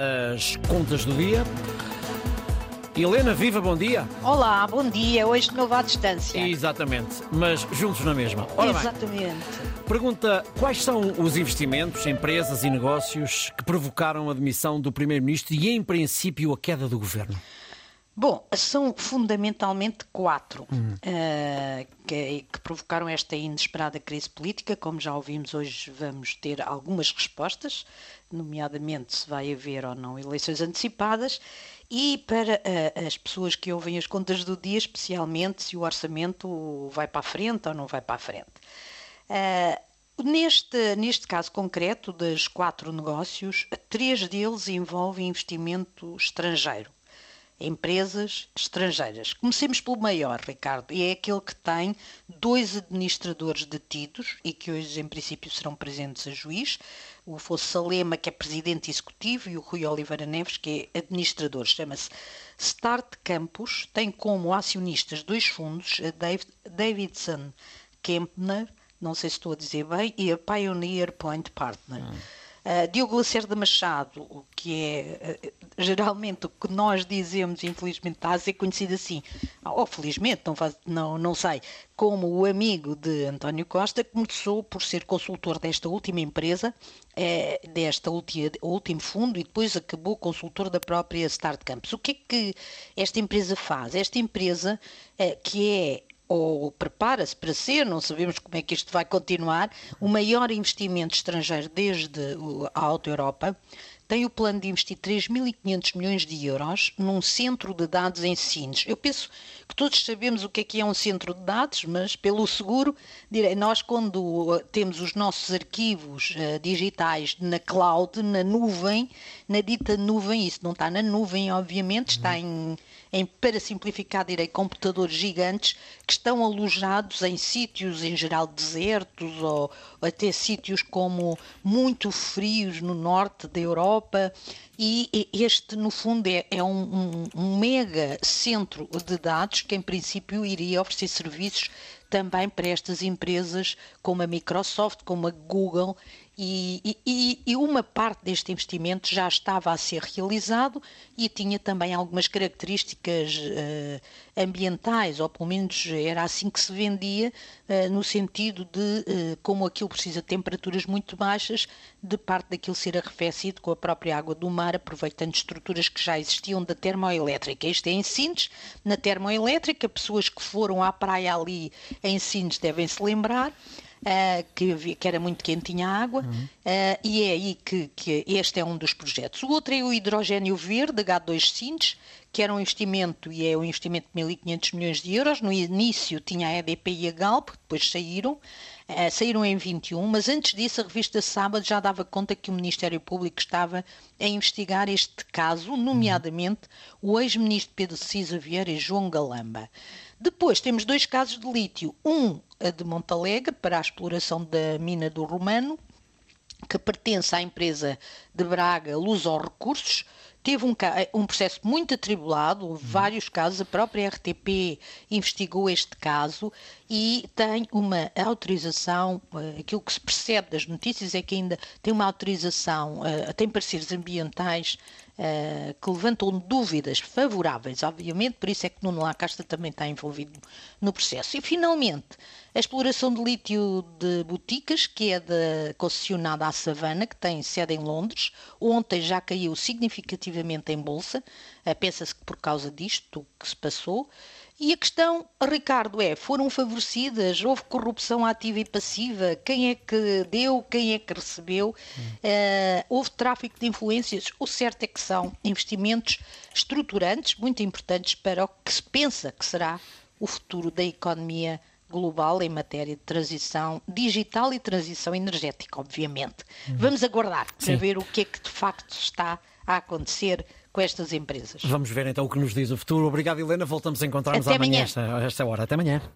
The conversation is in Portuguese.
as contas do dia. Helena, viva, bom dia. Olá, bom dia. Hoje de novo à distância. Exatamente, mas juntos na mesma. Ora bem, Exatamente. pergunta: quais são os investimentos, empresas e negócios que provocaram a demissão do Primeiro-Ministro e, em princípio, a queda do governo? Bom, são fundamentalmente quatro Hum. eh, que, que provocaram esta inesperada crise política. Como já ouvimos, hoje vamos ter algumas respostas, nomeadamente se vai haver ou não eleições antecipadas. E para eh, as pessoas que ouvem as contas do dia, especialmente se o orçamento vai para a frente ou não vai para a frente. Eh, Neste, neste caso concreto, dos quatro negócios, três deles envolvem investimento estrangeiro empresas estrangeiras. Comecemos pelo maior, Ricardo, e é aquele que tem dois administradores detidos e que hoje, em princípio, serão presentes a juiz. O Afonso Salema, que é presidente executivo, e o Rui Oliveira Neves, que é administrador. Chama-se Start Campus, tem como acionistas dois fundos, a Dav- Davidson Kempner, não sei se estou a dizer bem, e a Pioneer Point Partner. Uh, Diogo Lacerda Machado, o que é uh, geralmente o que nós dizemos, infelizmente está a ser conhecido assim, ou felizmente, não, faz, não, não sei, como o amigo de António Costa, começou por ser consultor desta última empresa, eh, desta ulti, último fundo, e depois acabou consultor da própria Start Campus. O que é que esta empresa faz? Esta empresa, eh, que é ou prepara-se para ser, não sabemos como é que isto vai continuar, o maior investimento estrangeiro desde a Alta Europa, tem o plano de investir 3.500 milhões de euros num centro de dados em Sines. Eu penso que todos sabemos o que é que é um centro de dados, mas pelo seguro, direi, nós quando uh, temos os nossos arquivos uh, digitais na cloud, na nuvem, na dita nuvem, isso não está na nuvem, obviamente, está em em, para simplificar, direi, computadores gigantes que estão alojados em sítios, em geral, desertos ou até sítios como muito frios no norte da Europa. E e este, no fundo, é, é um- um mega centro de dados que, em princípio, iria oferecer serviços também para estas empresas como a Microsoft, como a Google, e, e- e- uma parte deste investimento já estava a ser realizado e tinha também algumas características eh, ambientais, ou pelo menos era assim que se vendia, eh, no sentido de eh, como aquilo precisa de temperaturas muito baixas, de parte daquilo ser arrefecido com a própria água do mar, aproveitando estruturas que já existiam da termoelétrica. Isto é em Sines, na termoelétrica, pessoas que foram à praia ali em Sines devem se lembrar. Ah, que, que era muito quentinha a água, ah, e é aí que, que este é um dos projetos. O outro é o hidrogênio verde, H2 Sines, que era um investimento, e é um investimento de 1.500 milhões de euros. No início tinha a EDP e a Galp, depois saíram, ah, saíram em 21, mas antes disso a revista Sábado já dava conta que o Ministério Público estava a investigar este caso, nomeadamente o ex-ministro Pedro Cisa Vieira e João Galamba. Depois temos dois casos de lítio, um a de Montalegre para a exploração da mina do Romano, que pertence à empresa de Braga Luz aos Recursos, teve um, um processo muito atribulado, houve vários casos, a própria RTP investigou este caso e tem uma autorização, eh, aquilo que se percebe das notícias é que ainda tem uma autorização, eh, tem pareceres ambientais eh, que levantam dúvidas favoráveis, obviamente, por isso é que Nuno Lacasta também está envolvido no processo. E, finalmente, a exploração de lítio de Boticas, que é da concessionada à Savana, que tem sede em Londres, ontem já caiu significativamente em bolsa, eh, pensa-se que por causa disto que se passou, e a questão, Ricardo, é: foram favorecidas? Houve corrupção ativa e passiva? Quem é que deu? Quem é que recebeu? Eh, houve tráfico de influências? O certo é que são investimentos estruturantes, muito importantes para o que se pensa que será o futuro da economia global em matéria de transição digital e transição energética, obviamente. Vamos aguardar para Sim. ver o que é que de facto está a acontecer com estas empresas. Vamos ver então o que nos diz o futuro. Obrigado, Helena. Voltamos a encontrar-nos amanhã, amanhã. esta, a esta hora. Até amanhã.